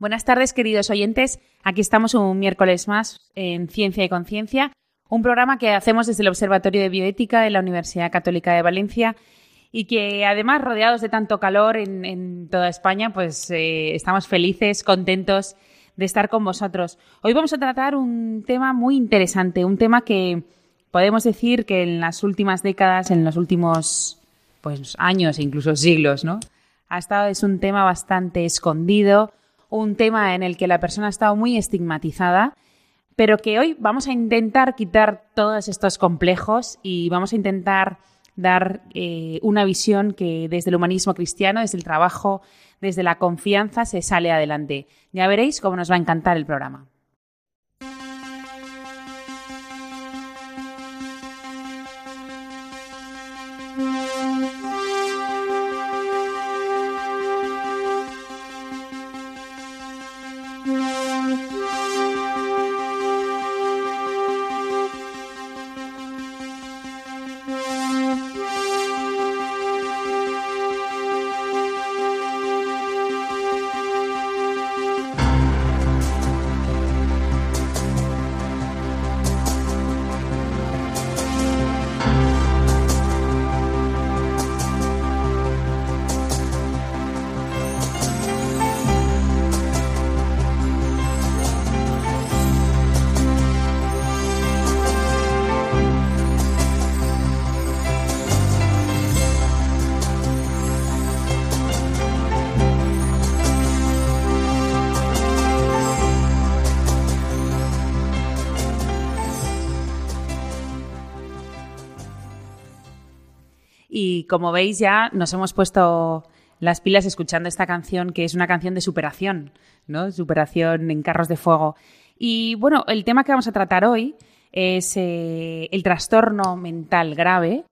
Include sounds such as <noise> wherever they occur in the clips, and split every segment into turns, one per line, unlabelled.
Buenas tardes, queridos oyentes. Aquí estamos un miércoles más en Ciencia y Conciencia, un programa que hacemos desde el Observatorio de Bioética de la Universidad Católica de Valencia y que además, rodeados de tanto calor en, toda España, pues eh, estamos felices, contentos de estar con vosotros. Hoy vamos a tratar un tema muy interesante, un tema que podemos decir que en las últimas décadas, en los últimos pues, años incluso siglos, ¿no? Ha estado, es un tema bastante escondido, un tema en el que la persona ha estado muy estigmatizada, pero que hoy vamos a intentar quitar todos estos complejos y vamos a intentar dar eh, una visión que desde el humanismo cristiano, desde el trabajo, desde la confianza se sale adelante. Ya veréis cómo nos va a encantar el programa. Como veis ya nos hemos puesto las pilas escuchando esta canción, que es una canción de superación, ¿no? Superación en carros de fuego. Y bueno, el tema que vamos a tratar hoy es eh, el trastorno mental grave.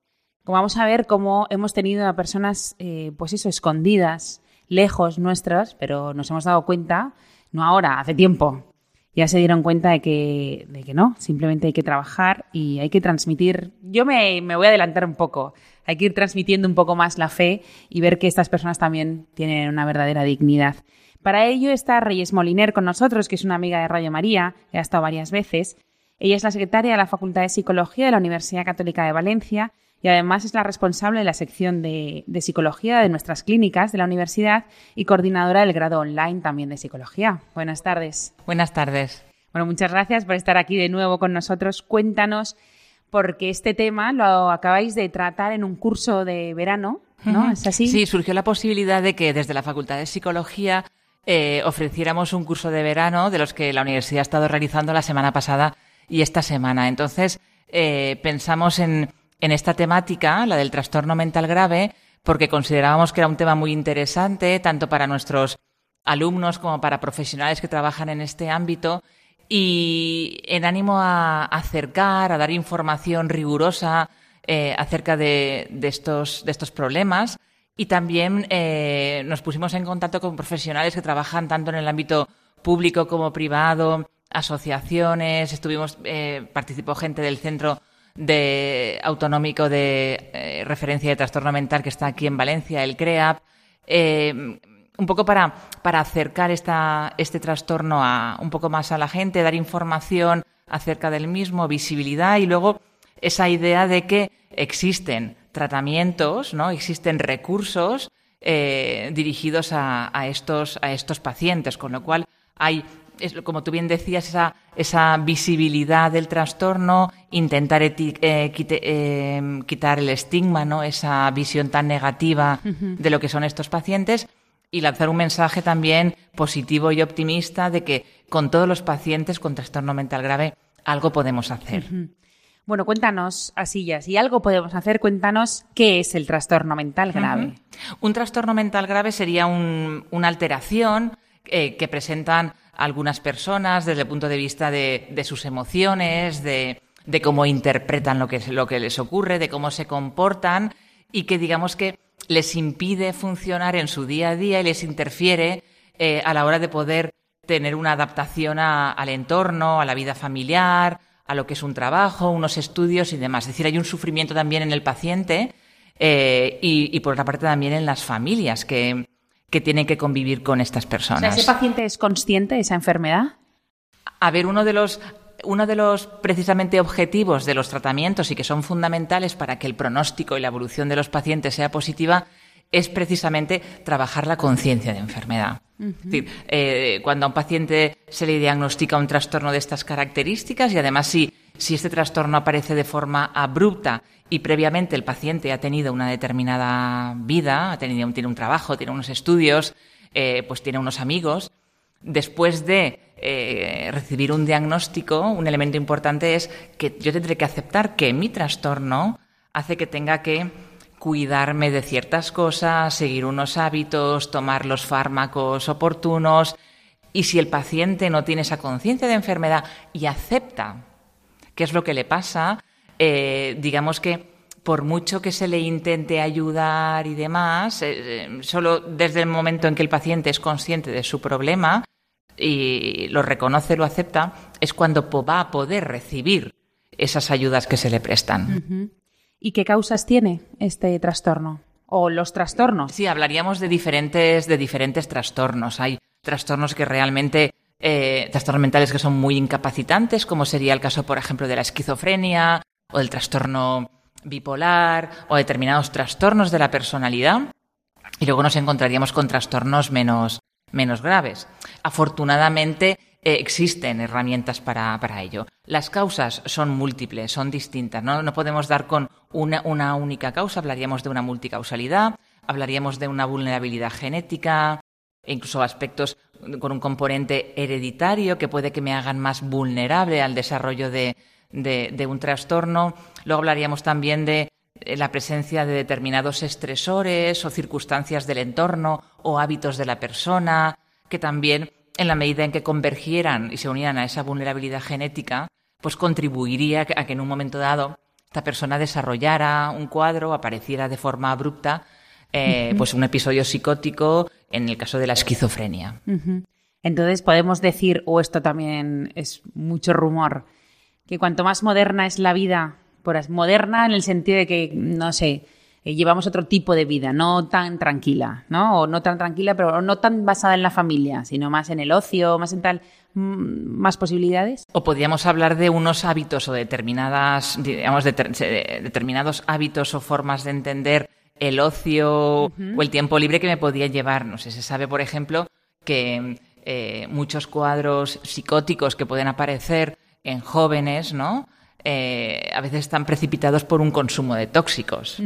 Como vamos a ver cómo hemos tenido a personas, eh, pues eso, escondidas, lejos nuestras, pero nos hemos dado cuenta, no ahora, hace tiempo, ya se dieron cuenta de que, de que no, simplemente hay que trabajar y hay que transmitir. Yo me, me voy a adelantar un poco hay que ir transmitiendo un poco más la fe y ver que estas personas también tienen una verdadera dignidad. Para ello está Reyes Moliner con nosotros, que es una amiga de Radio María, que ha estado varias veces. Ella es la secretaria de la Facultad de Psicología de la Universidad Católica de Valencia y además es la responsable de la sección de, de, psicología de nuestras clínicas de la universidad y coordinadora del grado online también de psicología. Buenas tardes.
Buenas tardes.
Bueno, muchas gracias por estar aquí de nuevo con nosotros. Cuéntanos porque este tema lo acabáis de tratar en un curso de verano, ¿no? ¿Es así?
Sí, surgió la posibilidad de que desde la Facultad de Psicología eh, ofreciéramos un curso de verano de los que la universidad ha estado realizando la semana pasada y esta semana. Entonces, eh, pensamos en, en esta temática, la del trastorno mental grave, porque considerábamos que era un tema muy interesante, tanto para nuestros alumnos como para profesionales que trabajan en este ámbito y en ánimo a acercar, a dar información rigurosa eh, acerca de, estos, de estos problemas. Y también eh, nos pusimos en contacto con profesionales que trabajan tanto en el ámbito público como privado, asociaciones, estuvimos, eh, participó gente del Centro de Autonómico de Referencia de Trastorno Mental que está aquí en Valencia, el CREAP un poco para, para acercar esta, este trastorno a, un poco más a la gente, dar información acerca del mismo, visibilidad y luego esa idea de que existen tratamientos, ¿no? existen recursos eh, dirigidos a, a, estos, a estos pacientes, con lo cual hay, como tú bien decías, esa, esa visibilidad del trastorno, intentar eh, eh, quitar el estigma, ¿no? esa visión tan negativa de lo que son estos pacientes y lanzar un mensaje también positivo y optimista de que con todos los pacientes con trastorno mental grave algo podemos hacer.
Bueno, cuéntanos, así ya, si algo podemos hacer, cuéntanos qué es el trastorno mental grave.
Un trastorno mental grave sería una alteración eh, que presentan algunas personas desde el punto de vista de, sus emociones, de, cómo interpretan lo que, lo que les ocurre, de cómo se comportan y que digamos que les impide funcionar en su día a día y les interfiere eh, a la hora de poder tener una adaptación al entorno, a la vida familiar, a lo que es un trabajo, unos estudios y demás. Es decir, hay un sufrimiento también en el paciente eh, y, por otra parte también en las familias que, que tienen que convivir con estas personas.
¿Ese paciente es consciente de esa enfermedad?
A ver, uno de los uno de los precisamente objetivos de los tratamientos y que son fundamentales para que el pronóstico y la evolución de los pacientes sea positiva es precisamente trabajar la conciencia de enfermedad. Es decir, eh, cuando a un paciente se le diagnostica un trastorno de estas características y además si, si este trastorno aparece de forma abrupta y previamente el paciente ha tenido una determinada vida, ha tenido, tiene un trabajo, tiene unos estudios, eh, pues tiene unos amigos, después de eh, recibir un diagnóstico, un elemento importante es que yo tendré que aceptar que mi trastorno hace que tenga que cuidarme de ciertas cosas, seguir unos hábitos, tomar los fármacos oportunos. Y si el paciente no tiene esa conciencia de enfermedad y acepta qué es lo que le pasa, eh, digamos que por mucho que se le intente ayudar y demás, eh, solo desde el momento en que el paciente es consciente de su problema y lo reconoce, lo acepta, es cuando va a poder recibir esas ayudas que se le prestan.
¿Y qué causas tiene este trastorno? ¿O los trastornos?
Sí, hablaríamos de diferentes, de diferentes trastornos. Hay trastornos que realmente trastornos mentales que son muy incapacitantes, como sería el caso, por ejemplo, de la esquizofrenia, o del trastorno bipolar o determinados trastornos de la personalidad y luego nos encontraríamos con trastornos menos, menos graves. Afortunadamente eh, existen herramientas para, ello. Las causas son múltiples, son distintas. No, no podemos dar con una, una única causa, hablaríamos de una multicausalidad, hablaríamos de una vulnerabilidad genética, e incluso aspectos con un componente hereditario que puede que me hagan más vulnerable al desarrollo de, de, un trastorno. Luego hablaríamos también de la presencia de determinados estresores o circunstancias del entorno o hábitos de la persona, que también, en la medida en que convergieran y se unieran a esa vulnerabilidad genética, pues contribuiría a que en un momento dado esta persona desarrollara un cuadro, apareciera de forma abrupta, eh, pues un episodio psicótico en el caso de la esquizofrenia.
Entonces podemos decir, o esto también es mucho rumor, que cuanto más moderna es la vida, por moderna en el sentido de que, no sé, eh, llevamos otro tipo de vida, no tan tranquila, ¿no? O no tan tranquila, pero no tan basada en la familia, sino más en el ocio, más en tal, mm, más posibilidades.
O podríamos hablar de unos hábitos o determinadas, digamos, determinados hábitos o formas de entender el ocio o el tiempo libre que me podía llevar. No sé, se sabe, por ejemplo, que eh, muchos cuadros psicóticos que pueden aparecer en jóvenes, ¿no? Eh, a veces están precipitados por un consumo de tóxicos.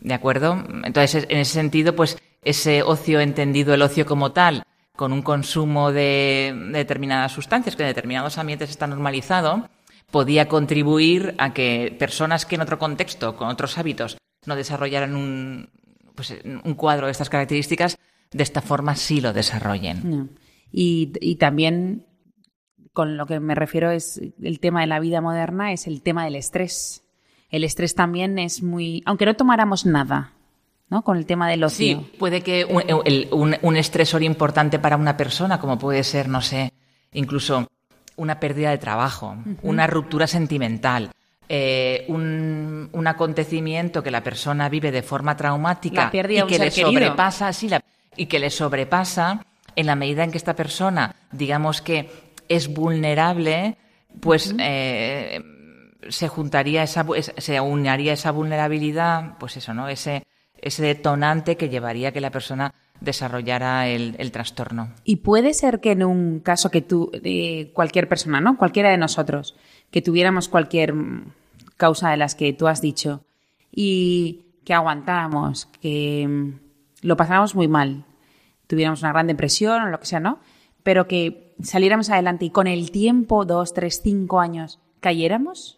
¿De acuerdo? Entonces, en ese sentido, pues ese ocio entendido, el ocio como tal, con un consumo de, determinadas sustancias que en determinados ambientes está normalizado, podía contribuir a que personas que en otro contexto, con otros hábitos, no desarrollaran un, pues, un cuadro de estas características, de esta forma sí lo desarrollen.
Y, y, también con lo que me refiero es el tema de la vida moderna, es el tema del estrés. El estrés también es muy, aunque no tomáramos nada, ¿no? Con el tema del ocio.
Sí, puede que un, estresor importante para una persona, como puede ser, no sé, incluso una pérdida de trabajo, una ruptura sentimental, eh, un, acontecimiento que la persona vive de forma traumática
y
que le sobrepasa, sí, y que le sobrepasa en la medida en que esta persona, digamos que es vulnerable, pues eh, se juntaría esa, se uniría esa vulnerabilidad, pues eso, ¿no? Ese, ese detonante que llevaría a que la persona desarrollara el, trastorno.
Y puede ser que en un caso que tú, cualquier persona, ¿no? Cualquiera de nosotros, que tuviéramos cualquier causa de las que tú has dicho y que aguantáramos, que lo pasáramos muy mal, tuviéramos una gran depresión o lo que sea, ¿no? Pero que saliéramos adelante y con el tiempo, dos, tres, cinco años, cayéramos?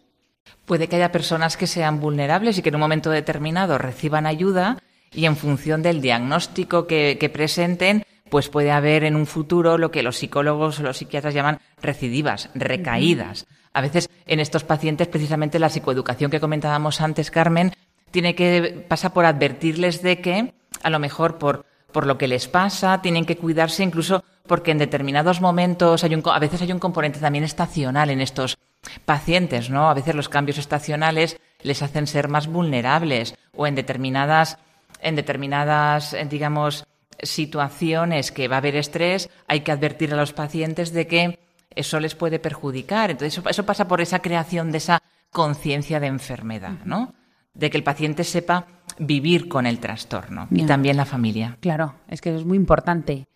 Puede que haya personas que sean vulnerables y que en un momento determinado reciban ayuda y en función del diagnóstico que, presenten, pues puede haber en un futuro lo que los psicólogos o los psiquiatras llaman recidivas, recaídas. A veces en estos pacientes, precisamente la psicoeducación que comentábamos antes, Carmen, tiene que pasar por advertirles de que, a lo mejor por, por lo que les pasa, tienen que cuidarse incluso porque en determinados momentos hay un, a veces hay un componente también estacional en estos pacientes, ¿no? A veces los cambios estacionales les hacen ser más vulnerables o en determinadas, en determinadas, eh, digamos, situaciones que va a haber estrés, hay que advertir a los pacientes de que eso les puede perjudicar. Entonces, eso, pasa por esa creación de esa conciencia de enfermedad, ¿no? De que el paciente sepa vivir con el trastorno y también la familia.
Claro, es que eso es muy importante.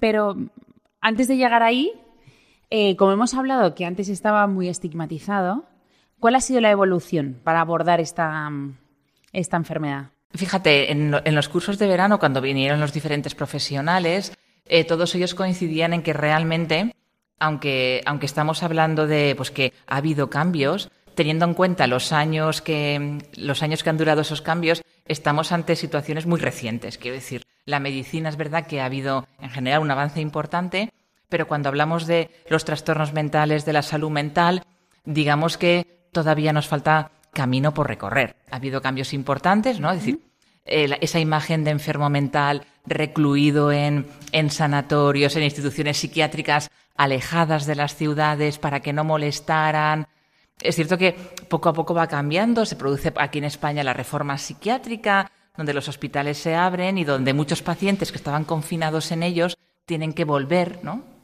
Pero antes de llegar ahí, eh, como hemos hablado que antes estaba muy estigmatizado, ¿cuál ha sido la evolución para abordar esta, esta enfermedad?
Fíjate, en, los cursos de verano, cuando vinieron los diferentes profesionales, eh, todos ellos coincidían en que realmente, aunque, aunque estamos hablando de pues, que ha habido cambios, teniendo en cuenta los años que, los años que han durado esos cambios, estamos ante situaciones muy recientes. Quiero decir, la medicina es verdad que ha habido en general un avance importante, pero cuando hablamos de los trastornos mentales, de la salud mental, digamos que todavía nos falta camino por recorrer. Ha habido cambios importantes, ¿no? Es decir, esa imagen de enfermo mental recluido en, en sanatorios, en instituciones psiquiátricas alejadas de las ciudades para que no molestaran. Es cierto que poco a poco va cambiando, se produce aquí en España la reforma psiquiátrica, donde los hospitales se abren y donde muchos pacientes que estaban confinados en ellos tienen que volver, ¿no?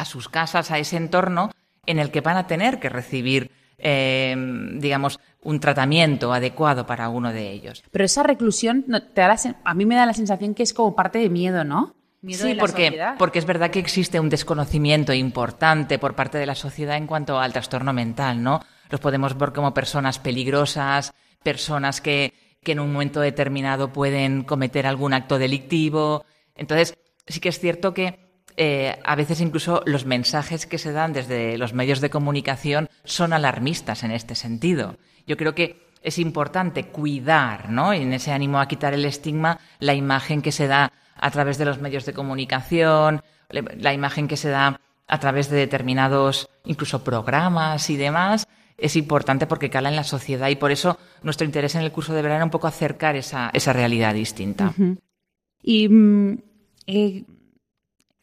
A sus casas, a ese entorno en el que van a tener que recibir eh, digamos, un tratamiento adecuado para uno de ellos.
Pero esa reclusión te da a mí me da la sensación que es como parte de miedo, ¿no?
Miedo sí, porque, porque es verdad que existe un desconocimiento importante por parte de la sociedad en cuanto al trastorno mental, ¿no? Los podemos ver como personas peligrosas, personas que, que en un momento determinado pueden cometer algún acto delictivo. Entonces, sí que es cierto que eh, a veces incluso los mensajes que se dan desde los medios de comunicación son alarmistas en este sentido. Yo creo que es importante cuidar, ¿no? En ese ánimo a quitar el estigma, la imagen que se da a través de los medios de comunicación, la imagen que se da a través de determinados, incluso programas y demás, es importante porque cala en la sociedad y por eso nuestro interés en el curso de verano es un poco acercar esa, esa realidad distinta.
Y mm, eh,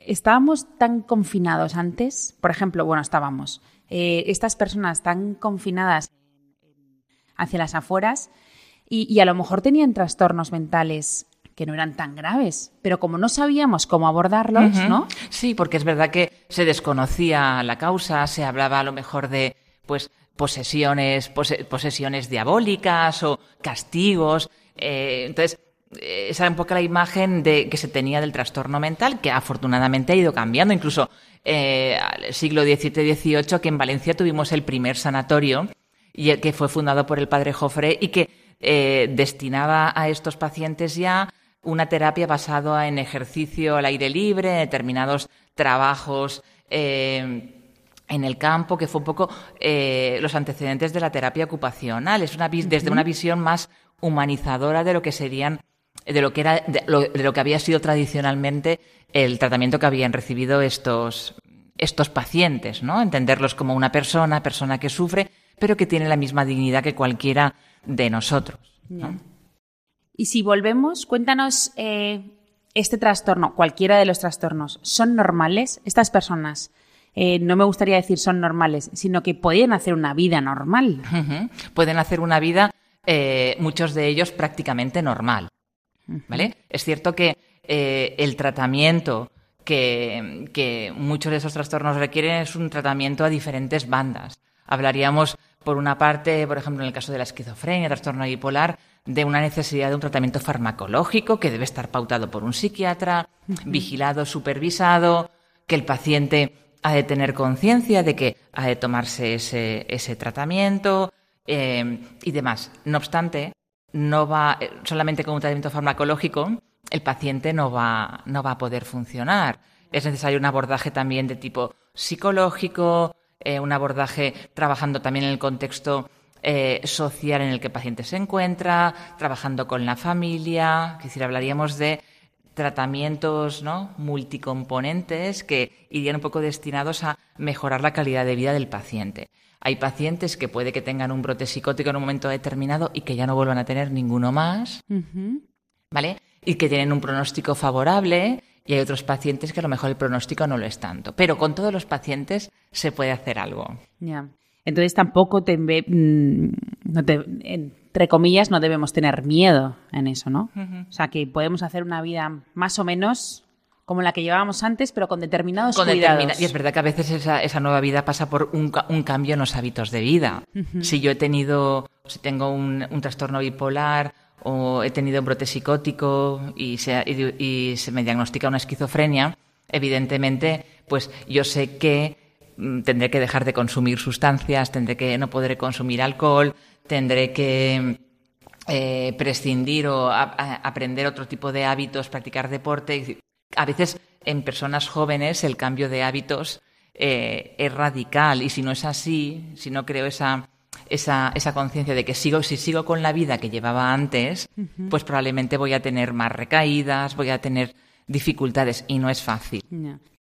estábamos tan confinados antes, por ejemplo, bueno, estábamos, eh, estas personas tan confinadas hacia las afueras y, a lo mejor tenían trastornos mentales que no eran tan graves, pero como no sabíamos cómo abordarlos, ¿no?
Sí, porque es verdad que se desconocía la causa, se hablaba a lo mejor de, pues, posesiones, posesiones diabólicas o castigos. Eh, entonces, esa era un poco la imagen de, que se tenía del trastorno mental, que afortunadamente ha ido cambiando. Incluso eh, al siglo XVII-XVIII, que en Valencia tuvimos el primer sanatorio, y que fue fundado por el padre Jofre y que eh, destinaba a estos pacientes ya una terapia basada en ejercicio al aire libre, determinados trabajos en el campo, que fue un poco los antecedentes de la terapia ocupacional. Es una, desde una visión más humanizadora de lo que serían de lo que era de lo, que había sido tradicionalmente el tratamiento que habían recibido estos estos pacientes, ¿no? Entenderlos como una persona, persona que sufre, pero que tiene la misma dignidad que cualquiera de nosotros.
Y si volvemos, cuéntanos eh, este trastorno, cualquiera de los trastornos, ¿son normales estas personas? Eh, no me gustaría decir son normales, sino que pueden hacer una vida normal.
Pueden hacer una vida, eh, muchos de ellos prácticamente normal. ¿Vale? Es cierto que eh, el tratamiento que, muchos de esos trastornos requieren es un tratamiento a diferentes bandas. Hablaríamos, por una parte, por ejemplo, en el caso de la esquizofrenia, trastorno bipolar, de una necesidad de un tratamiento farmacológico que debe estar pautado por un psiquiatra, vigilado, supervisado, que el paciente ha de tener conciencia de que ha de tomarse ese, tratamiento eh, y demás. No obstante, no va solamente con un tratamiento farmacológico, el paciente no va, no va a poder funcionar. Es necesario un abordaje también de tipo psicológico, eh, un abordaje trabajando también en el contexto eh, social en el que el paciente se encuentra, trabajando con la familia, es decir, hablaríamos de tratamientos ¿no? multicomponentes que irían un poco destinados a mejorar la calidad de vida del paciente. Hay pacientes que puede que tengan un brote psicótico en un momento determinado y que ya no vuelvan a tener ninguno más, ¿vale? Y que tienen un pronóstico favorable y hay otros pacientes que a lo mejor el pronóstico no lo es tanto. Pero con todos los pacientes se puede hacer algo.
Ya. Entonces tampoco te, mm, entre comillas, no debemos tener miedo en eso, ¿no? O sea, que podemos hacer una vida más o menos como la que llevábamos antes, pero con determinados cuidados.
y es verdad que a veces esa, nueva vida pasa por un, cambio en los hábitos de vida. Si yo he tenido, si tengo un, trastorno bipolar o he tenido un brote psicótico y se, y se me diagnostica una esquizofrenia, evidentemente, pues yo sé que mm, tendré que dejar de consumir sustancias, tendré que no podré consumir alcohol, tendré que eh, prescindir o aprender otro tipo de hábitos, practicar deporte. A veces en personas jóvenes el cambio de hábitos eh, es radical y si no es así, si no creo esa, esa, esa conciencia de que sigo, si sigo con la vida que llevaba antes, pues probablemente voy a tener más recaídas, voy a tener dificultades y no es fácil.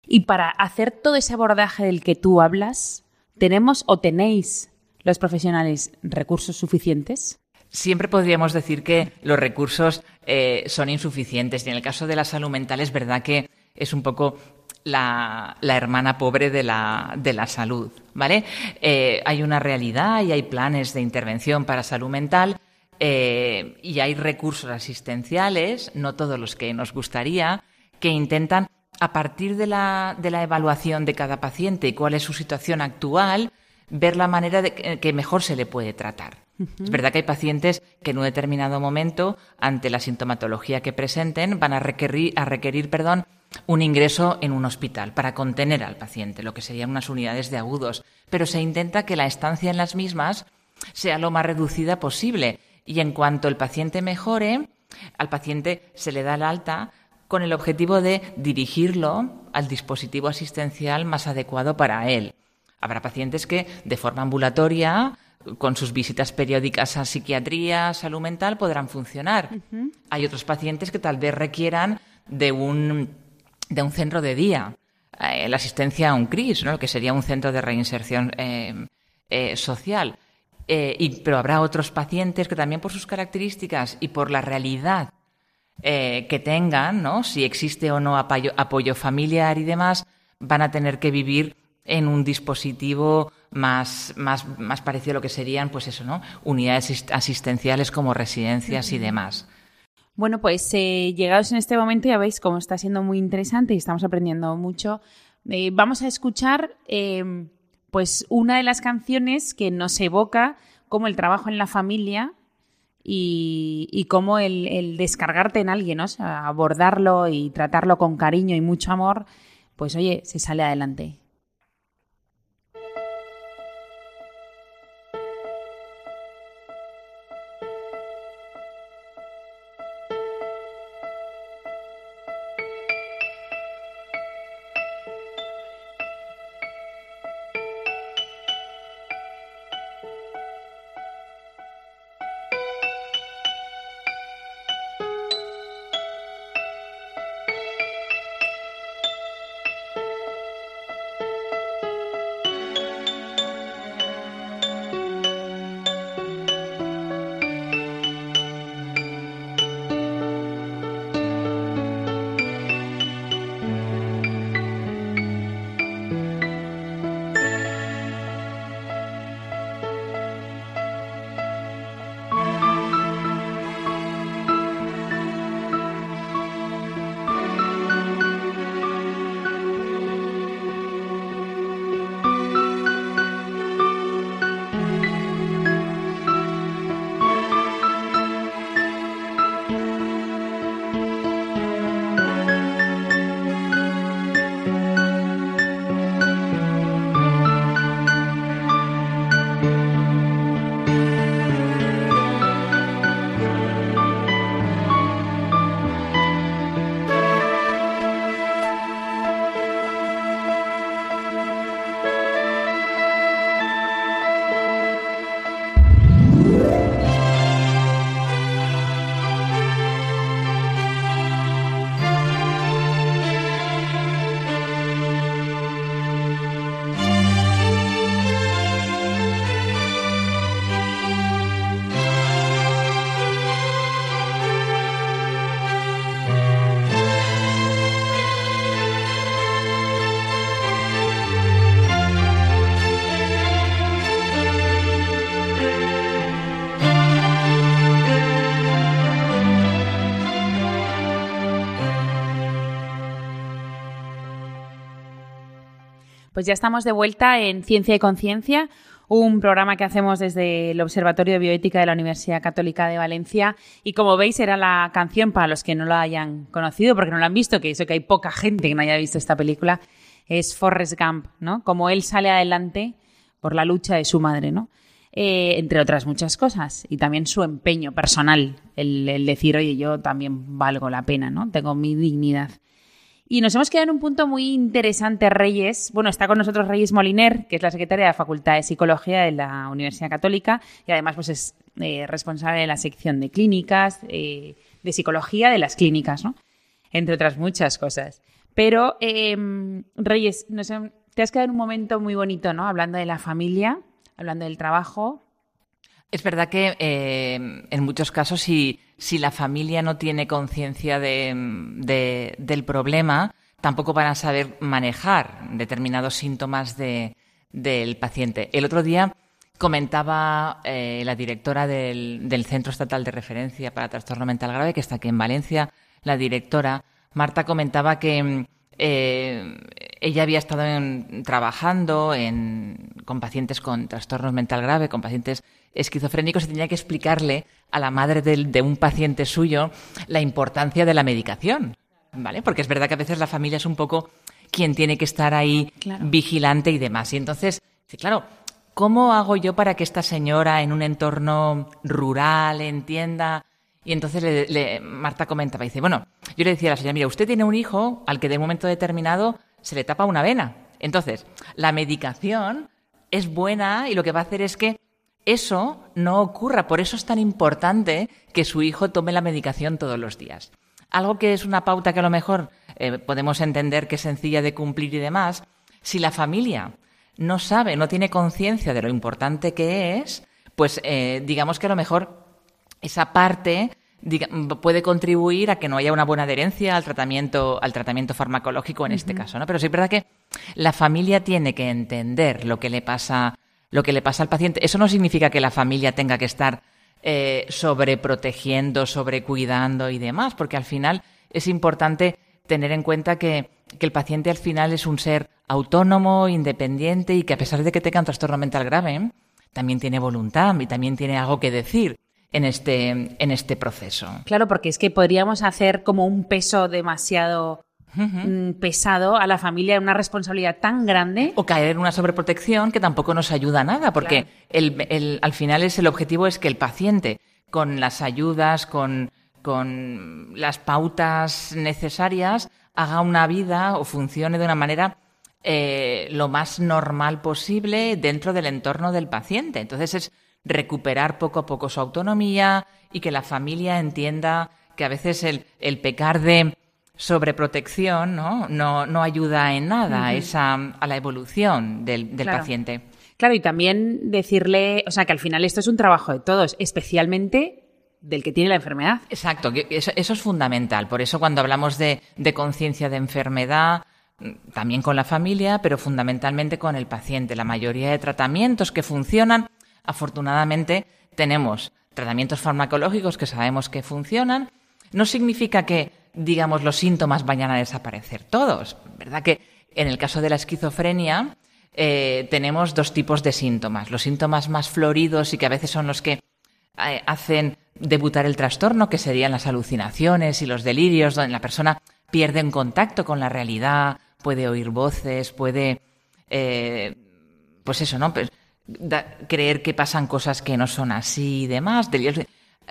Y para hacer todo ese abordaje del que tú hablas, ¿tenemos o tenéis los profesionales recursos suficientes?
Siempre podríamos decir que los recursos eh, son insuficientes y en el caso de la salud mental es verdad que es un poco la, hermana pobre de la, de la salud, ¿vale? Eh, hay una realidad y hay planes de intervención para salud mental eh, y hay recursos asistenciales, no todos los que nos gustaría, que intentan, a partir de la, de la evaluación de cada paciente y cuál es su situación actual, ver la manera de que mejor se le puede tratar. Es verdad que hay pacientes que en un determinado momento, ante la sintomatología que presenten, van a requerir, a requerir perdón, un ingreso en un hospital para contener al paciente, lo que serían unas unidades de agudos. Pero se intenta que la estancia en las mismas sea lo más reducida posible. Y en cuanto el paciente mejore, al paciente se le da el alta con el objetivo de dirigirlo al dispositivo asistencial más adecuado para él. Habrá pacientes que de forma ambulatoria con sus visitas periódicas a psiquiatría, salud mental, podrán funcionar. Hay otros pacientes que tal vez requieran de un, de un centro de día, eh, la asistencia a un CRIS, ¿no? que sería un centro de reinserción eh, eh, social. y, pero habrá otros pacientes que también por sus características y por la realidad que tengan, ¿no? si existe o no apoyo familiar y demás, van a tener que vivir en un dispositivo más, más, más parecido a lo que serían, pues eso, ¿no? Unidades asistenciales como residencias y demás.
Bueno, pues eh, llegados en este momento ya veis cómo está siendo muy interesante y estamos aprendiendo mucho. Eh, vamos a escuchar eh, pues una de las canciones que nos evoca como el trabajo en la familia y, y cómo el, el, descargarte en alguien, ¿no? abordarlo y tratarlo con cariño y mucho amor, pues oye, se sale adelante. Pues ya estamos de vuelta en Ciencia y Conciencia, un programa que hacemos desde el Observatorio de Bioética de la Universidad Católica de Valencia. Y como veis, era la canción para los que no la hayan conocido, porque no la han visto, que eso que hay poca gente que no haya visto esta película, es Forrest Gump, ¿no? Como él sale adelante por la lucha de su madre, ¿no? Eh, entre otras muchas cosas. Y también su empeño personal, el, el decir, oye, yo también valgo la pena, ¿no? Tengo mi dignidad. Y nos hemos quedado en un punto muy interesante, Reyes. Bueno, está con nosotros Reyes Moliner, que es la secretaria de la Facultad de Psicología de la Universidad Católica y además pues es eh, responsable de la sección de clínicas, eh, de psicología de las clínicas, ¿no? Entre otras muchas cosas. Pero, em, Reyes, te has quedado en un momento muy bonito, ¿no? Hablando de la familia, hablando del trabajo,
es verdad que eh, en muchos casos, si, si, la familia no tiene conciencia de, del problema, tampoco van a saber manejar determinados síntomas de, del paciente. El otro día comentaba eh, la directora del, del, Centro Estatal de Referencia para Trastorno Mental Grave, que está aquí en Valencia, la directora, Marta, comentaba que eh, ella había estado trabajando con pacientes con trastornos mental grave, con pacientes esquizofrénicos y tenía que explicarle a la madre de, un paciente suyo la importancia de la medicación, ¿vale? Porque es verdad que a veces la familia es un poco quien tiene que estar ahí vigilante y demás. Y entonces, claro, ¿cómo hago yo para que esta señora en un entorno rural entienda? Y entonces le, Marta comentaba, dice, bueno, yo le decía a la señora, mira, usted tiene un hijo al que de un momento determinado se le tapa una vena. Entonces, la medicación es buena y lo que va a hacer es que eso no ocurra. Por eso es tan importante que su hijo tome la medicación todos los días. Algo que es una pauta que a lo mejor eh, podemos entender que es sencilla de cumplir y demás, si la familia no sabe, no tiene conciencia de lo importante que es, pues eh, digamos que a lo mejor esa parte puede contribuir a que no haya una buena adherencia al tratamiento, al tratamiento farmacológico en este caso, ¿no? Pero sí es verdad que la familia tiene que entender lo que le pasa, lo que le pasa al paciente. Eso no significa que la familia tenga que estar eh, sobreprotegiendo, sobrecuidando y demás, porque al final es importante tener en cuenta que, que el paciente al final es un ser autónomo, independiente y que a pesar de que tenga un trastorno mental grave, también tiene voluntad y también tiene algo que decir en este, en este proceso.
Claro, porque es que podríamos hacer como un peso demasiado mm, pesado a la familia, una responsabilidad tan grande.
O caer en una sobreprotección que tampoco nos ayuda a nada, porque el, al final es el objetivo es que el paciente, con las ayudas, con, con las pautas necesarias, haga una vida o funcione de una manera eh, lo más normal posible dentro del entorno del paciente. Entonces es recuperar poco a poco su autonomía y que la familia entienda que a veces el, el pecar de sobreprotección ¿no? No, no ayuda en nada a, esa, a la evolución del, del paciente.
Claro, y también decirle, o sea, que al final esto es un trabajo de todos, especialmente del que tiene la enfermedad.
Exacto, eso, eso es fundamental. Por eso cuando hablamos de, de conciencia de enfermedad, también con la familia, pero fundamentalmente con el paciente. La mayoría de tratamientos que funcionan afortunadamente tenemos tratamientos farmacológicos que sabemos que funcionan. No significa que, digamos, los síntomas vayan a desaparecer todos. ¿Verdad que en el caso de la esquizofrenia eh, tenemos dos tipos de síntomas? Los síntomas más floridos y que a veces son los que eh, hacen debutar el trastorno, que serían las alucinaciones y los delirios, donde la persona pierde en contacto con la realidad, puede oír voces, puede, eh, pues eso, ¿no? Pues creer que pasan cosas que no son así y demás.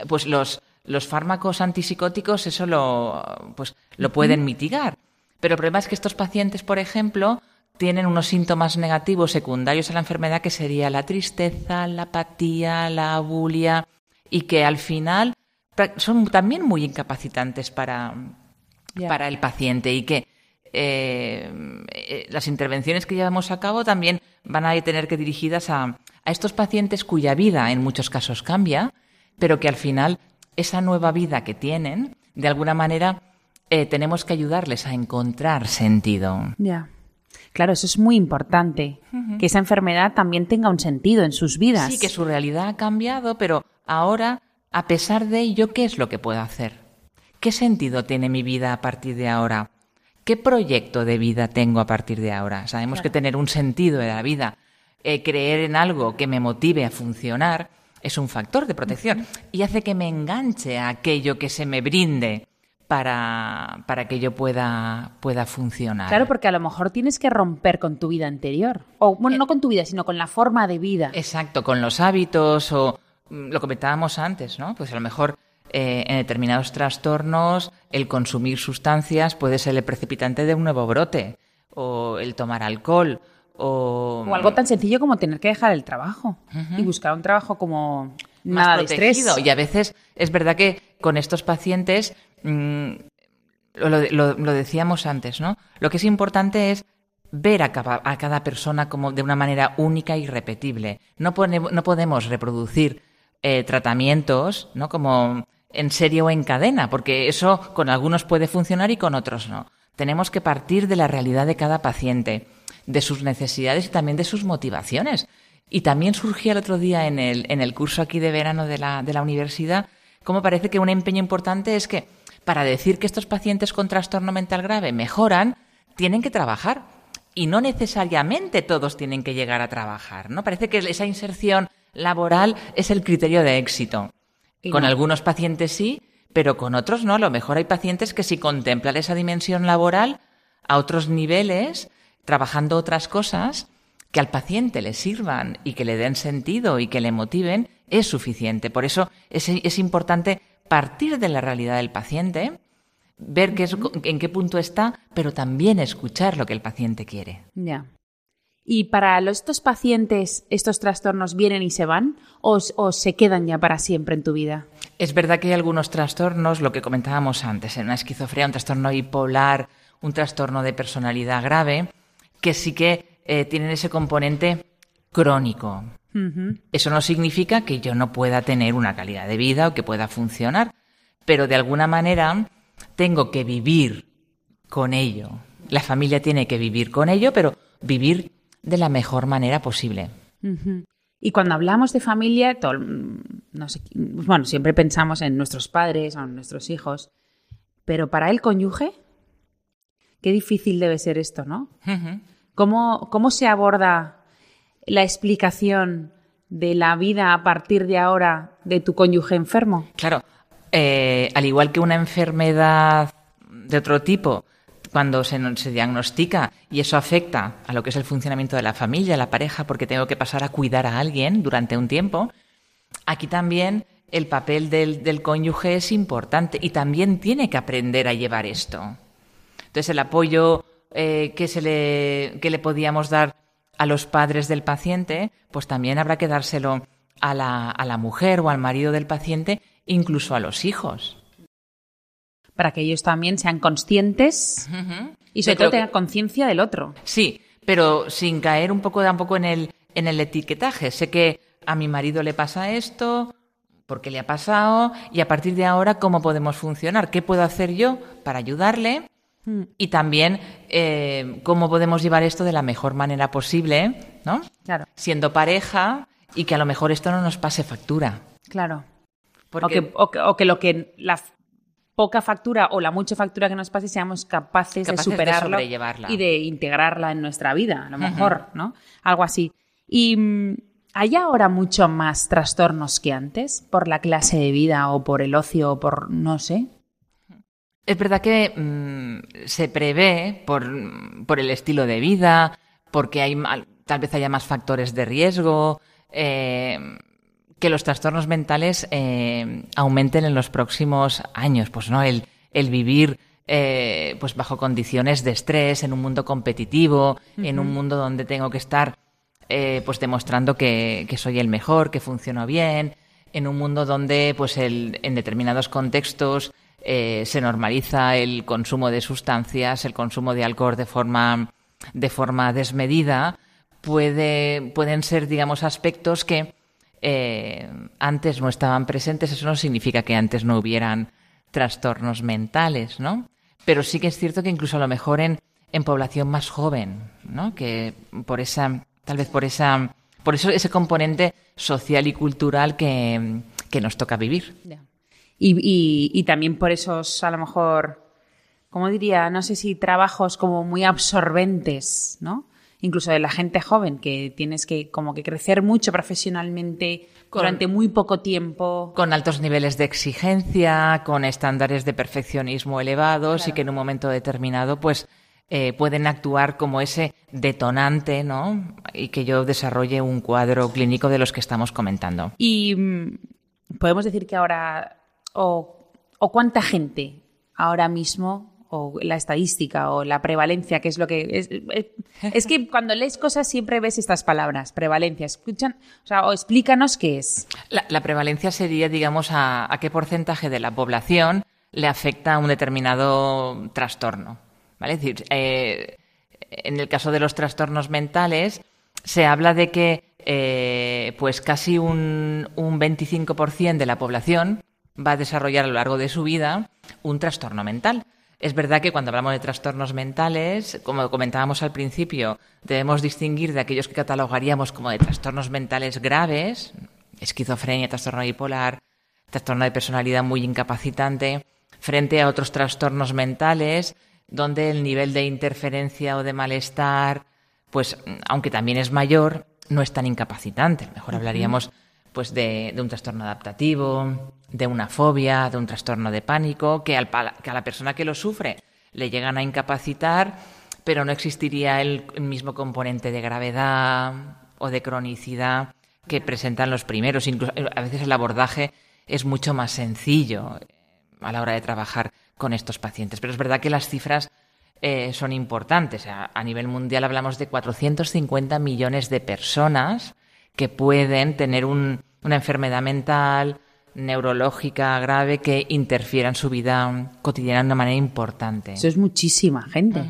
Pues los, los fármacos antipsicóticos eso lo, pues, lo pueden mitigar. Pero el problema es que estos pacientes, por ejemplo, tienen unos síntomas negativos secundarios a la enfermedad que sería la tristeza, la apatía, la abulia y que al final son también muy incapacitantes para, para el paciente y que eh, eh, las intervenciones que llevamos a cabo también van a tener que dirigidas a, a estos pacientes cuya vida en muchos casos cambia, pero que al final esa nueva vida que tienen, de alguna manera, eh, tenemos que ayudarles a encontrar sentido.
Ya. Claro, eso es muy importante, que esa enfermedad también tenga un sentido en sus vidas.
Sí, que su realidad ha cambiado, pero ahora, a pesar de ello, ¿qué es lo que puedo hacer? ¿Qué sentido tiene mi vida a partir de ahora? ¿Qué proyecto de vida tengo a partir de ahora? Sabemos que tener un sentido de la vida, eh, creer en algo que me motive a funcionar, es un factor de protección y hace que me enganche a aquello que se me brinde para, para que yo pueda, pueda funcionar.
Claro, porque a lo mejor tienes que romper con tu vida anterior. O, bueno, no con tu vida, sino con la forma de vida.
Exacto, con los hábitos o mm, lo comentábamos antes, ¿no? Pues a lo mejor eh, en determinados trastornos el consumir sustancias puede ser el precipitante de un nuevo brote o el tomar alcohol o...
O algo tan sencillo como tener que dejar el trabajo y buscar un trabajo como
más
nada
protegido.
estrés.
Y a veces es verdad que con estos pacientes, mm, lo, lo- lo decíamos antes, ¿no? Lo que es importante es ver a cada, a cada persona como de una manera única y repetible. No, pone- no podemos reproducir eh, tratamientos, ¿no? Como en serie o en cadena, porque eso con algunos puede funcionar y con otros no. Tenemos que partir de la realidad de cada paciente, de sus necesidades y también de sus motivaciones. Y también surgía el otro día en el, en el curso aquí de verano de la, de la universidad, como parece que un empeño importante es que para decir que estos pacientes con trastorno mental grave mejoran, tienen que trabajar. Y no necesariamente todos tienen que llegar a trabajar, ¿no? Parece que esa inserción laboral es el criterio de éxito.
Y
Con
no.
algunos pacientes sí, pero con otros no. A lo mejor hay pacientes que si contemplan esa dimensión laboral a otros niveles, trabajando otras cosas que al paciente le sirvan y que le den sentido y que le motiven, es suficiente. Por eso es, es importante partir de la realidad del paciente, ver qué es, en qué punto está, pero también escuchar lo que el paciente quiere.
Ya. ¿Y para estos pacientes estos trastornos vienen y se van o se quedan ya para siempre en tu vida?
Es verdad que hay algunos trastornos, lo que comentábamos antes, en una esquizofrenia, un trastorno bipolar, un trastorno de personalidad grave, que sí que eh, tienen ese componente crónico. Eso no significa que yo no pueda tener una calidad de vida o que pueda funcionar, pero de alguna manera tengo que vivir con ello. La familia tiene que vivir con ello, pero vivir de la mejor manera posible.
Y cuando hablamos de familia, todo no sé, bueno, siempre pensamos en nuestros padres o en nuestros hijos, pero para el cónyuge, qué difícil debe ser esto, ¿no? ¿Cómo, cómo se aborda la explicación de la vida a partir de ahora de tu cónyuge enfermo?
Claro, eh, al igual que una enfermedad de otro tipo, cuando se, se diagnostica y eso afecta a lo que es el funcionamiento de la familia, la pareja, porque tengo que pasar a cuidar a alguien durante un tiempo, aquí también el papel del, del cónyuge es importante y también tiene que aprender a llevar esto. Entonces, el apoyo eh, que, se le, que le podíamos dar a los padres del paciente, pues también habrá que dárselo a la, a la mujer o al marido del paciente, incluso a los hijos.
Para que ellos también sean conscientes y sobre todo tengan conciencia del otro.
Sí, pero sin caer un poco tampoco en el, en el etiquetaje. Sé que a mi marido le pasa esto, por qué le ha pasado, y a partir de ahora, ¿cómo podemos funcionar? ¿Qué puedo hacer yo para ayudarle? Y también, eh, ¿cómo podemos llevar esto de la mejor manera posible? ¿No?
Claro,
Siendo pareja y que a lo mejor esto no nos pase factura.
claro.
Porque
O, que, o que- o que lo que la poca factura o la mucha factura que nos pase seamos capaces,
Capaces
de
de
superarlo
sobrellevarla.
y de integrarla en nuestra vida, a lo mejor, ¿no? Algo así. Y mm, ¿hay ahora mucho más trastornos que antes por la clase de vida o por el ocio o por no sé?
Es verdad que mm, se prevé por, por el estilo de vida, porque hay tal vez haya más factores de riesgo, eh, que los trastornos mentales eh, aumenten en los próximos años. Pues no, el, el vivir eh, pues bajo condiciones de estrés, en un mundo competitivo, en un mundo donde tengo que estar eh, pues demostrando que, que soy el mejor, que funciono bien, en un mundo donde pues el, en determinados contextos se normaliza el consumo de sustancias, el consumo de alcohol de forma, de forma desmedida, puede, pueden ser, digamos, aspectos que eh, antes no estaban presentes. Eso no significa que antes no hubieran trastornos mentales, ¿no? Pero sí que es cierto que incluso a lo mejor en, en población más joven, ¿no? Que por esa, tal vez por esa, por eso ese componente social y cultural que, que nos toca vivir.
Y, y- y también por esos, a lo mejor,
como diría, no sé si trabajos como muy absorbentes, ¿no? Incluso de la gente joven, que tienes que como que crecer mucho profesionalmente durante muy poco tiempo.
Con altos niveles de exigencia, con estándares de perfeccionismo elevados y que en un momento determinado, pues, eh, pueden actuar como ese detonante, ¿no? Y que yo desarrolle un cuadro clínico de los que estamos comentando.
Y mm, podemos decir que ahora, o, o cuánta gente ahora mismo o la estadística o la prevalencia, que es lo que es, es, que cuando lees cosas siempre ves estas palabras, prevalencia, escuchan, o sea, o explícanos qué es.
La, prevalencia sería, digamos, a, qué porcentaje de la población le afecta un determinado trastorno, ¿vale? Decir, eh, en el caso de los trastornos mentales se habla de que eh, pues casi un, un 25% de la población va a desarrollar a lo largo de su vida un trastorno mental. Es verdad que cuando hablamos de trastornos mentales, como comentábamos al principio, debemos distinguir de aquellos que catalogaríamos como de trastornos mentales graves, esquizofrenia, trastorno bipolar, trastorno de personalidad muy incapacitante, frente a otros trastornos mentales donde el nivel de interferencia o de malestar, pues aunque también es mayor, no es tan incapacitante. Mejor hablaríamos pues de, un trastorno adaptativo, de una fobia, de un trastorno de pánico, que, al, que a la persona que lo sufre le llegan a incapacitar, pero no existiría el mismo componente de gravedad o de cronicidad que presentan los primeros. Incluso, eh, a veces el abordaje es mucho más sencillo eh, a la hora de trabajar con estos pacientes. Pero es verdad que las cifras eh, son importantes. a nivel mundial hablamos de 450 millones de personas que pueden tener una enfermedad mental, neurológica grave que interfiera en su vida cotidiana de una manera importante.
Eso es muchísima gente.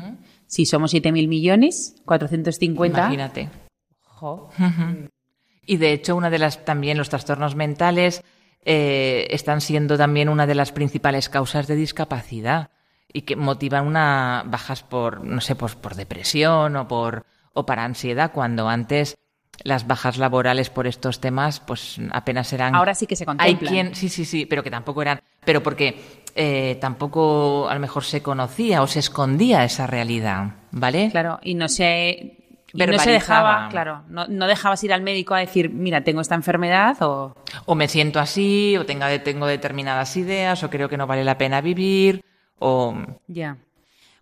Si somos 7.000 millones, 450.
Imagínate. Y de hecho, una de las también los trastornos mentales eh, están siendo también una de las principales causas de discapacidad y que motivan una bajas por no sé por, por depresión o por o para ansiedad cuando antes las bajas laborales por estos temas, pues apenas eran.
Ahora sí que se contemplan.
Hay quien, sí, sí, sí, pero que tampoco eran, pero porque eh, tampoco a lo mejor se conocía o se escondía esa realidad, ¿vale?
Claro, y no se. no se dejaba, claro, no, no, dejabas ir al médico a decir, mira, tengo esta enfermedad o...
O me siento así, o tengo, tengo determinadas ideas, o creo que no vale la pena vivir, o...
Ya.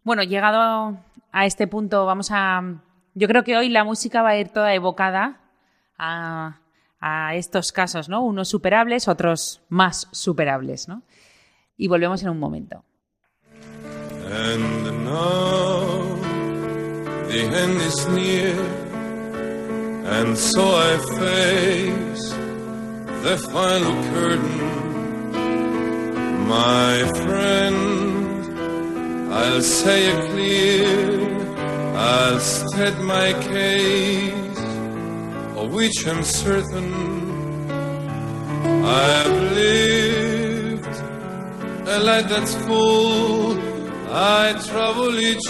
Bueno, llegado a este punto, vamos a yo creo que hoy la música va a ir toda evocada a, estos casos, ¿no? Unos superables, otros más superables, ¿no? Y volvemos en un momento. And now the end is near, and so I face the final curtain. My friend, I'll say it clear. I'll state my case, of which I'm certain I've lived a life that's full. I travel each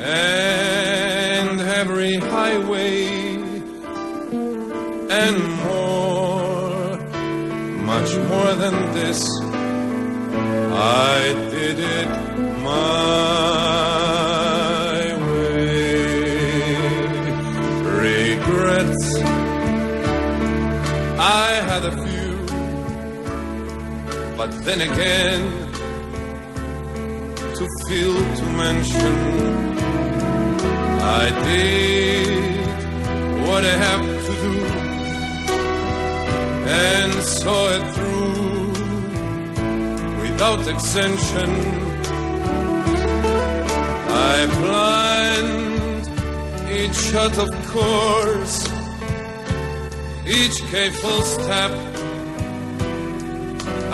and every highway and more, much more than this. I did it my then again, to feel to mention, I did what I have to do and saw it through without extension. I planned each shot of course, each careful step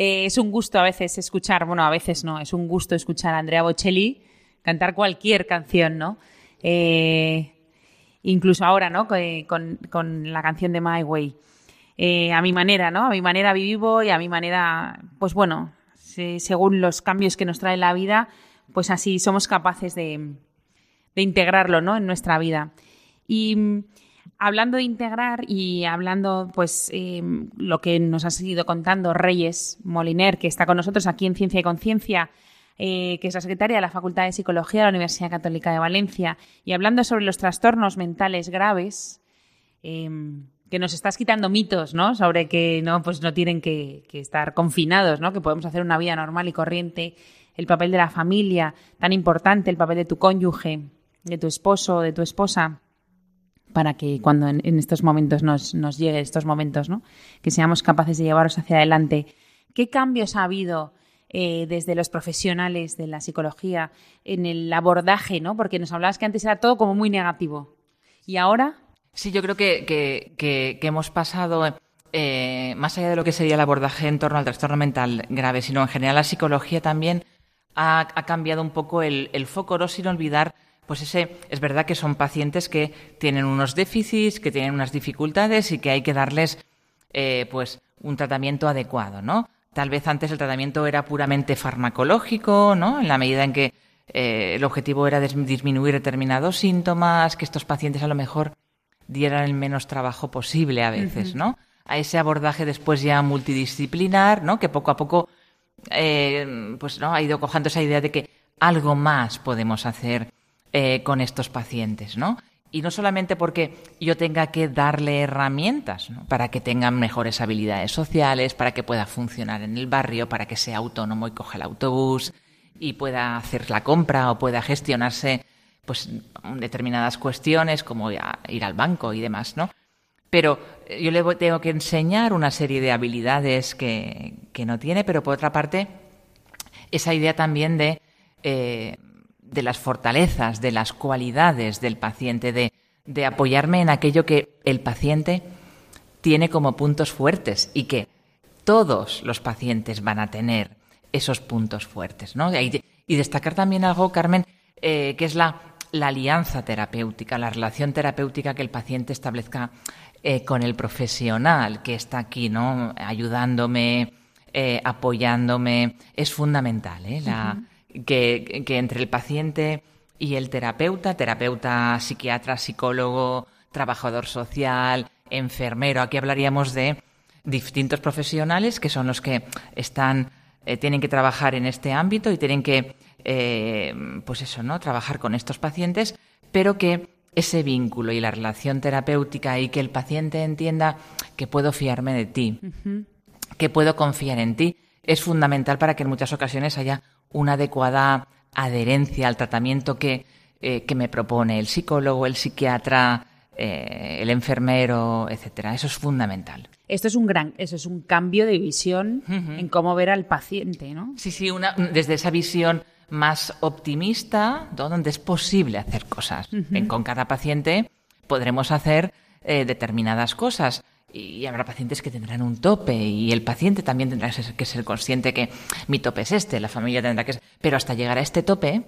Eh, es un gusto a veces escuchar, bueno, a veces no, es un gusto escuchar a Andrea Bocelli cantar cualquier canción, ¿no? Eh, incluso ahora, ¿no? Con, con, la canción de My Way. Eh, a mi manera, ¿no? A mi manera vivo y a mi manera, pues bueno, según los cambios que nos trae la vida, pues así somos capaces de, de integrarlo, ¿no? En nuestra vida. Y hablando de integrar y hablando, pues, eh, lo que nos ha seguido contando Reyes Moliner, que está con nosotros aquí en Ciencia y Conciencia, eh, que es la secretaria de la Facultad de Psicología de la Universidad Católica de Valencia, y hablando sobre los trastornos mentales graves, em, que nos estás quitando mitos, ¿no? Sobre que no, pues no tienen que, que, estar confinados, ¿no? Que podemos hacer una vida normal y corriente. El papel de la familia, tan importante, el papel de tu cónyuge, de tu esposo, de tu esposa para que cuando en, estos momentos nos, nos llegue estos momentos, ¿no? que seamos capaces de llevarlos hacia adelante. ¿Qué cambios ha habido eh, desde los profesionales de la psicología en el abordaje? ¿no? Porque nos hablabas que antes era todo como muy negativo. ¿Y ahora?
Sí, yo creo que, que, hemos pasado, eh, más allá de lo que sería el abordaje en torno al trastorno mental grave, sino en general la psicología también ha, cambiado un poco el, el foco, no sin olvidar pues ese es verdad que son pacientes que tienen unos déficits, que tienen unas dificultades y que hay que darles eh, pues un tratamiento adecuado, ¿no? Tal vez antes el tratamiento era puramente farmacológico, ¿no? En la medida en que eh, el objetivo era disminuir determinados síntomas, que estos pacientes a lo mejor dieran el menos trabajo posible a veces, ¿no? A ese abordaje después ya multidisciplinar, ¿no? Que poco a poco eh, pues no ha ido cojando esa idea de que algo más podemos hacer eh, con estos pacientes, ¿no? Y no solamente porque yo tenga que darle herramientas para que tengan mejores habilidades sociales, para que pueda funcionar en el barrio, para que sea autónomo y coja el autobús y pueda hacer la compra o pueda gestionarse pues determinadas cuestiones como ir al banco y demás, ¿no? Pero eh, yo le tengo que enseñar una serie de habilidades que, que no tiene, pero por otra parte, esa idea también de eh, de las fortalezas, de las cualidades del paciente, de, de apoyarme en aquello que el paciente tiene como puntos fuertes y que todos los pacientes van a tener esos puntos fuertes, ¿no? Y, destacar también algo, Carmen, eh, que es la, la, alianza terapéutica, la relación terapéutica que el paciente establezca eh, con el profesional que está aquí, ¿no? Ayudándome, eh, apoyándome, es fundamental. La, que, entre el paciente y el terapeuta, terapeuta, psiquiatra, psicólogo, trabajador social, enfermero, aquí hablaríamos de distintos profesionales que son los que están, eh, tienen que trabajar en este ámbito y tienen que, eh, pues eso, ¿no? Trabajar con estos pacientes, pero que ese vínculo y la relación terapéutica y que el paciente entienda que puedo fiarme de ti, que puedo confiar en ti, es fundamental para que en muchas ocasiones haya una adecuada adherencia al tratamiento que, eh, que me propone el psicólogo, el psiquiatra, eh, el enfermero, etcétera. Eso es fundamental.
Esto es un gran, eso es un cambio de visión en cómo ver al paciente, ¿no?
Sí, sí, una, desde esa visión más optimista, donde es posible hacer cosas. con cada paciente podremos hacer eh, determinadas cosas y habrá pacientes que tendrán un tope y el paciente también tendrá que ser consciente que mi tope es este, la familia tendrá que ser... Pero hasta llegar a este tope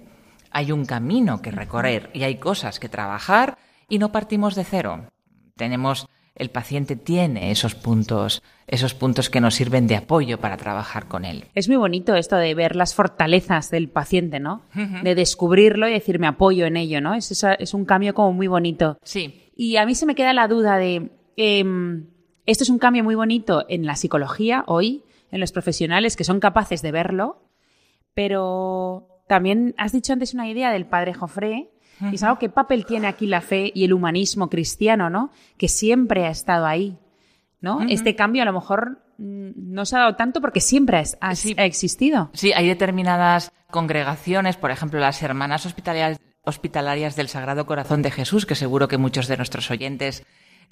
hay un camino que recorrer y hay cosas que trabajar y no partimos de cero. Tenemos el paciente tiene esos puntos, esos puntos que nos sirven de apoyo para trabajar con él.
Es muy bonito esto de ver las fortalezas del paciente, ¿no? De descubrirlo y decir me apoyo en ello, ¿no? Es, es un cambio como muy bonito.
Sí.
Y a mí se me queda la duda de Em, esto es un cambio muy bonito en la psicología hoy, en los profesionales que son capaces de verlo, pero también has dicho antes una idea del padre Jofré, y es algo qué papel tiene aquí la fe y el humanismo cristiano, ¿no? Que siempre ha estado ahí, ¿no? Este cambio a lo mejor mm, no se ha dado tanto porque siempre ha, existido.
Sí, hay determinadas congregaciones, por ejemplo, las hermanas hospitalarias, hospitalarias del Sagrado Corazón de Jesús, que seguro que muchos de nuestros oyentes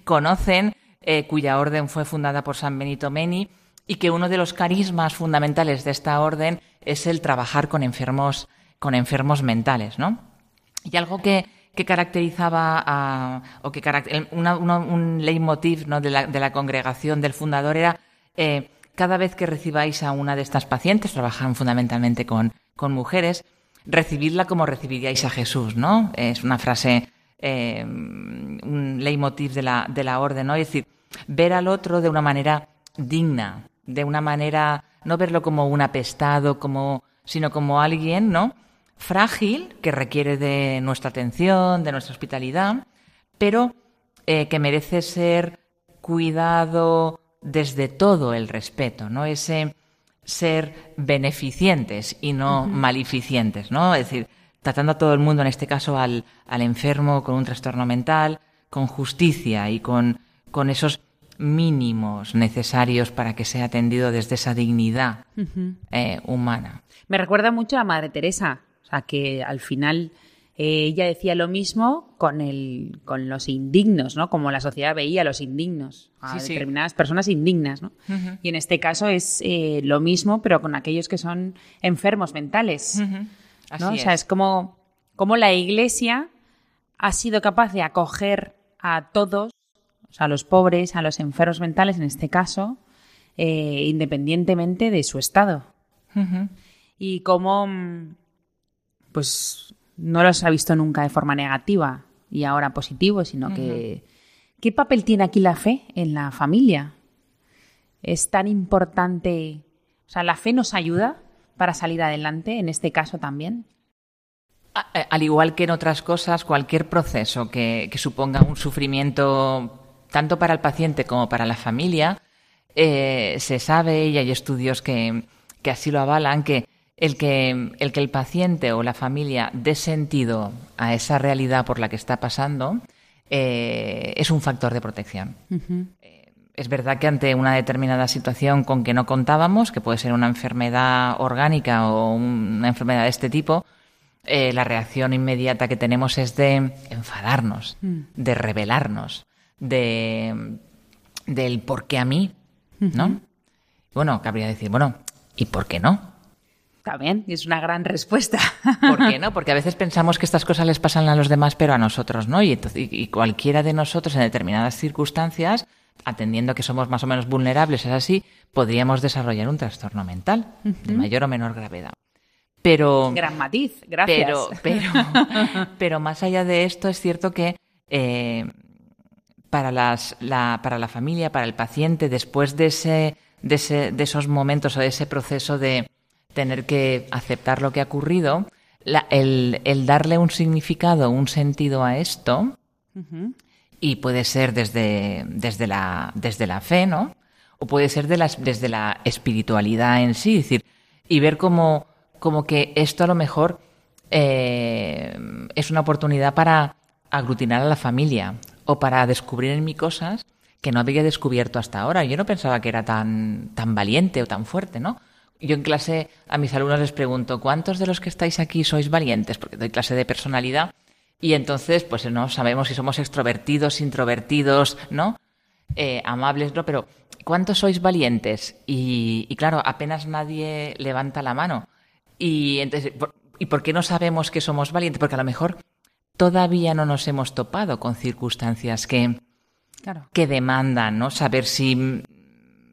conocen, eh, cuya orden fue fundada por San Benito Meni, y que uno de los carismas fundamentales de esta orden es el trabajar con enfermos, con enfermos mentales, ¿no? Y algo que, que caracterizaba o que un leitmotiv ¿no? de, la, de, la, congregación del fundador era eh, cada vez que recibáis a una de estas pacientes, trabajan fundamentalmente con, con mujeres, recibidla como recibiríais a Jesús, ¿no? Es una frase, eh, un leitmotiv de la, de la orden, ¿no? Es decir, ver al otro de una manera digna, de una manera, no verlo como un apestado, como, sino como alguien, ¿no? Frágil, que requiere de nuestra atención, de nuestra hospitalidad, pero eh, que merece ser cuidado desde todo el respeto, ¿no? Ese ser beneficientes y no maleficientes, ¿no? Es decir, tratando a todo el mundo, en este caso al, al enfermo con un trastorno mental, con justicia y con, con esos mínimos necesarios para que sea atendido desde esa dignidad eh, humana.
Me recuerda mucho a Madre Teresa, o sea, que al final eh, ella decía lo mismo con, el, con los indignos, ¿no? Como la sociedad veía a los indignos, a determinadas personas indignas, ¿no? Y en este caso es eh, lo mismo, pero con aquellos que son enfermos mentales, ¿no? O sea, es como, como la Iglesia ha sido capaz de acoger a todos o sea, a los pobres, a los enfermos mentales en este caso, eh, independientemente de su estado. Y cómo, mm, pues, no los ha visto nunca de forma negativa y ahora positivo, sino que... ¿Qué papel tiene aquí la fe en la familia? Es tan importante... O sea, ¿la fe nos ayuda para salir adelante, en este caso también?
Eh, al igual que en otras cosas, cualquier proceso que, que suponga un sufrimiento tanto para el paciente como para la familia, eh, se sabe, y hay estudios que, así lo avalan, que el, que el que el paciente o la familia dé sentido a esa realidad por la que está pasando eh, es un factor de protección. Es verdad que ante una determinada situación con que no contábamos, que puede ser una enfermedad orgánica o una enfermedad de este tipo, la reacción inmediata que tenemos es de enfadarnos, mm. de rebelarnos de, del por qué a mí, ¿no? Bueno, cabría decir, bueno, ¿y por qué no?
También, es una gran respuesta. <laughs>
¿Por qué no? Porque a veces <laughs> pensamos que estas cosas les pasan a los demás, pero a nosotros no. Y, y cualquiera de nosotros en determinadas circunstancias, atendiendo que somos más o menos vulnerables, es así, podríamos desarrollar un trastorno mental de mayor o menor gravedad. Pero.
Gran matiz, gracias.
Pero, <laughs> pero, pero más allá de esto, es cierto que eh, para, las, la, para la familia, para el paciente, después de, ese, de, ese, de esos momentos o de ese proceso de tener que aceptar lo que ha ocurrido, el, el, darle un significado, un sentido a esto, y puede ser desde, desde, la, desde la fe, ¿no? O puede ser de las, desde la espiritualidad en sí, decir, y ver como, como que esto a lo mejor eh, es una oportunidad para aglutinar a la familia, o para descubrir en mí cosas que no había descubierto hasta ahora. Yo no pensaba que era tan, tan valiente o tan fuerte, ¿no? Yo en clase a mis alumnos les pregunto, ¿cuántos de los que estáis aquí sois valientes? Porque doy clase de personalidad. Y entonces, pues no sabemos si somos extrovertidos, introvertidos, ¿no? Eh, amables, ¿no? Pero, ¿cuántos sois valientes? Y, y, claro, apenas nadie levanta la mano. Y entonces, ¿y por qué no sabemos que somos valientes? Porque a lo mejor todavía no nos hemos topado con circunstancias que, que demandan ¿no? saber si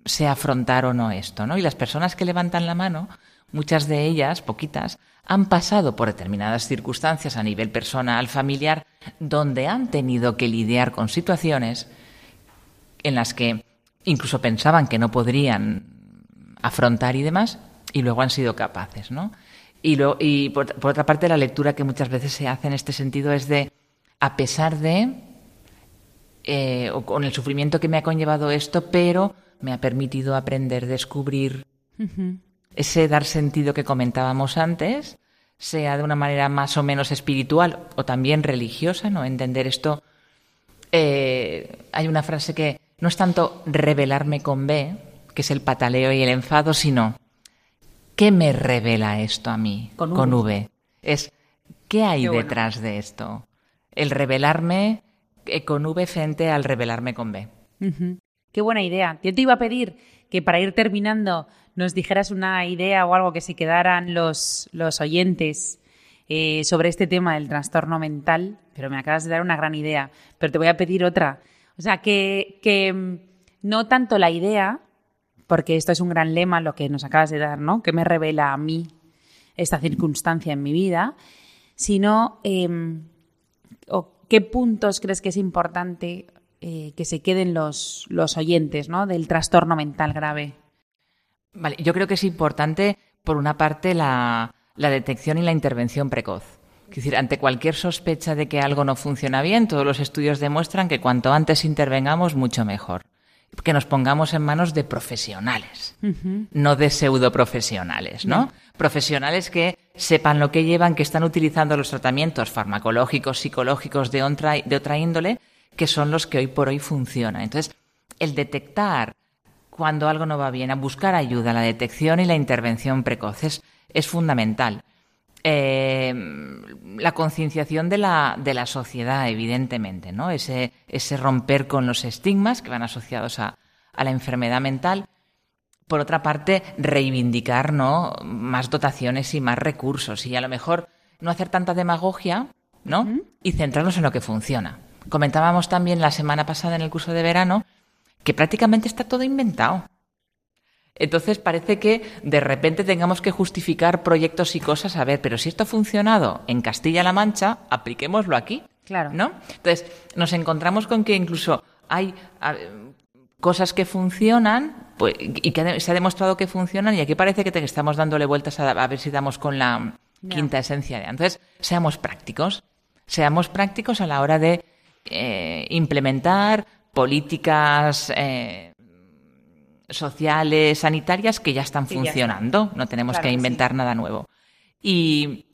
se afrontar o no esto. ¿no? Y las personas que levantan la mano, muchas de ellas, poquitas, han pasado por determinadas circunstancias a nivel personal, familiar, donde han tenido que lidiar con situaciones en las que incluso pensaban que no podrían afrontar y demás, y luego han sido capaces, ¿no? Y, y por, otra parte, la lectura que muchas veces se hace en este sentido es de, a pesar de, eh, o con el sufrimiento que me ha conllevado esto, pero me ha permitido aprender, descubrir ese dar sentido que comentábamos antes, sea de una manera más o menos espiritual o también religiosa, ¿no? Entender esto. Eh, hay una frase que no es tanto revelarme con B, que es el pataleo y el enfado, sino ¿Qué me revela esto a mí con V? Es, ¿qué hay detrás de esto? El revelarme eh, con V frente al revelarme con B.
Qué buena idea. Yo te iba a pedir que para ir terminando nos dijeras una idea o algo que se quedaran los, los oyentes eh, sobre este tema del trastorno mental, pero me acabas de dar una gran idea. Pero te voy a pedir otra. O sea, que, que mm, no tanto la idea, porque esto es un gran lema lo que nos acabas de dar, ¿no? ¿Qué me revela a mí esta circunstancia en mi vida? Sino, em, ¿qué puntos crees que es importante eh, que se queden los, los oyentes ¿no? del trastorno mental grave?
Vale, yo creo que es importante, por una parte, la, la detección y la intervención precoz. Es decir, ante cualquier sospecha de que algo no funciona bien, todos los estudios demuestran que cuanto antes intervengamos, mucho mejor. Que nos pongamos en manos de profesionales, no de pseudoprofesionales, ¿no? Profesionales que sepan lo que llevan, que están utilizando los tratamientos farmacológicos, psicológicos de otra, de otra índole, que son los que hoy por hoy funcionan. Entonces, el detectar cuando algo no va bien, a buscar ayuda, la detección y la intervención precoces es fundamental. Eh, la concienciación de la, de la sociedad, evidentemente, ¿no? Ese, ese romper con los estigmas que van asociados a, a la enfermedad mental. Por otra parte, reivindicar ¿no? más dotaciones y más recursos. Y a lo mejor no hacer tanta demagogia, ¿no? Y centrarnos en lo que funciona. Comentábamos también la semana pasada en el curso de verano que prácticamente está todo inventado. Entonces parece que de repente tengamos que justificar proyectos y cosas. A ver, pero si esto ha funcionado en Castilla-La Mancha, apliquémoslo aquí.
Claro.
¿No? Entonces nos encontramos con que incluso hay cosas que funcionan pues, y que se ha demostrado que funcionan y aquí parece que te estamos dándole vueltas a, ver si damos con la quinta esencia de. Entonces, seamos prácticos. Seamos prácticos a la hora de eh, implementar políticas eh, sociales, sanitarias que ya están funcionando. No tenemos que inventar nada nuevo. Y,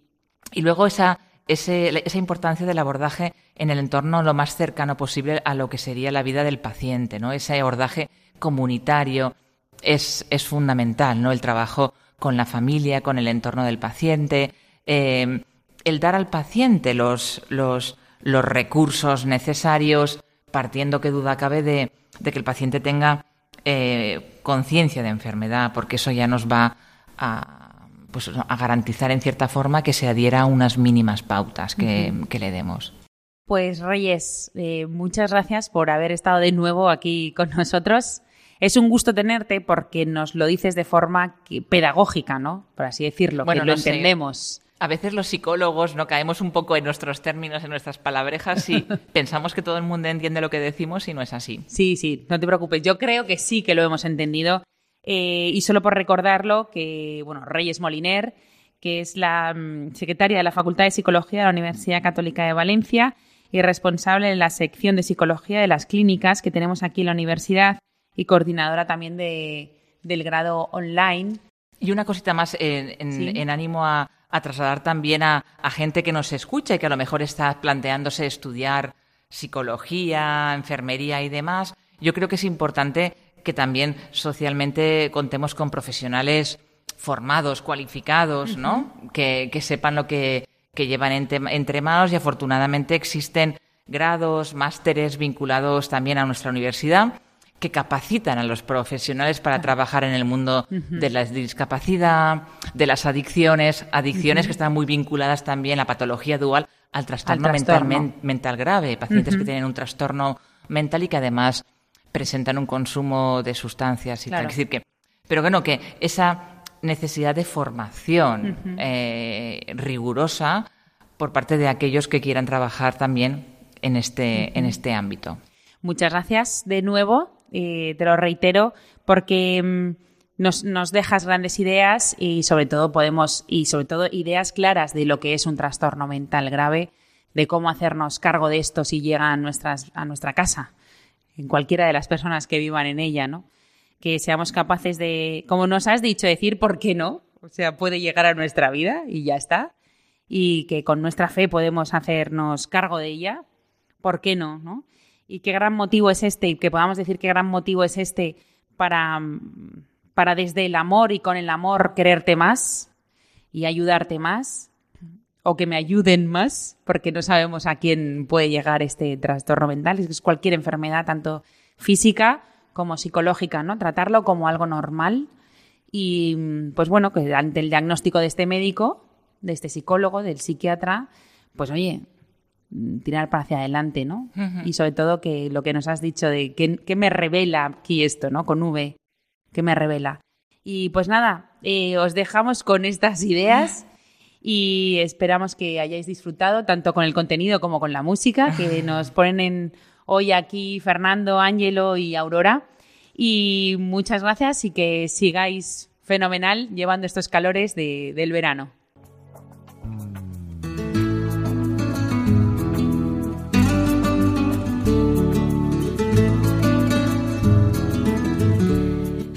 luego esa, esa importancia del abordaje en el entorno lo más cercano posible a lo que sería la vida del paciente, ¿no? Ese abordaje comunitario es, es fundamental, ¿no? El trabajo con la familia, con el entorno del paciente, eh, el dar al paciente los, los, los recursos necesarios, partiendo que duda cabe de, que el paciente tenga eh, conciencia de enfermedad, porque eso ya nos va a, pues, a garantizar en cierta forma que se adhiera a unas mínimas pautas que, le demos.
Pues Reyes, eh, muchas gracias por haber estado de nuevo aquí con nosotros. Es un gusto tenerte porque nos lo dices de forma pedagógica, ¿no? Por así decirlo, bueno, que lo entendemos
a veces los psicólogos no caemos un poco en nuestros términos, en nuestras palabrejas y <laughs> pensamos que todo el mundo entiende lo que decimos y no es así.
Sí, sí, no te preocupes. Yo creo que sí que lo hemos entendido. Eh, y solo por recordarlo, que, bueno, Reyes Moliner, que es la mm, secretaria de la Facultad de Psicología de la Universidad Católica de Valencia y responsable de la sección de psicología de las clínicas que tenemos aquí en la universidad y coordinadora también de, del grado online.
Y una cosita más en ánimo a, a trasladar también a, gente que nos escucha y que a lo mejor está planteándose estudiar psicología, enfermería y demás. Yo creo que es importante que también socialmente contemos con profesionales formados, cualificados, ¿no? que, sepan lo que, llevan entre, manos y afortunadamente existen grados, másteres vinculados también a nuestra universidad que capacitan a los profesionales para trabajar en el mundo de la discapacidad, de las adicciones, adicciones que están muy vinculadas también a patología dual, al trastorno, Mental, grave, pacientes que tienen un trastorno mental y que además presentan un consumo de sustancias y tal. decir que, pero bueno, que esa necesidad de formación eh, rigurosa por parte de aquellos que quieran trabajar también en este, en este ámbito.
Muchas gracias de nuevo te lo reitero, porque mm, nos, dejas grandes ideas y sobre todo podemos, y sobre todo ideas claras de lo que es un trastorno mental grave, de cómo hacernos cargo de esto si llega a, nuestras, a nuestra casa, en cualquiera de las personas que vivan en ella, ¿no? Que seamos capaces de, como nos has dicho, decir por qué no, o sea, puede llegar a nuestra vida y ya está, y que con nuestra fe podemos hacernos cargo de ella, ¿por qué no? ¿no? Y qué gran motivo es este, y que podamos decir qué gran motivo es este para, para desde el amor y con el amor quererte más y ayudarte más, o que me ayuden más, porque no sabemos a quién puede llegar este trastorno mental, es cualquier enfermedad, tanto física como psicológica, ¿no? Tratarlo como algo normal y, pues bueno, que ante el diagnóstico de este médico, de este psicólogo, del psiquiatra, pues oye, tirar para hacia adelante, ¿no? Y sobre todo que lo que nos has dicho de qué, me revela aquí esto, ¿no? Con V. que me revela. Y pues nada, eh, os dejamos con estas ideas <laughs> y esperamos que hayáis disfrutado tanto con el contenido como con la música que <laughs> nos ponen hoy aquí Fernando, Ángelo y Aurora. Y muchas gracias y que sigáis fenomenal llevando estos calores del verano.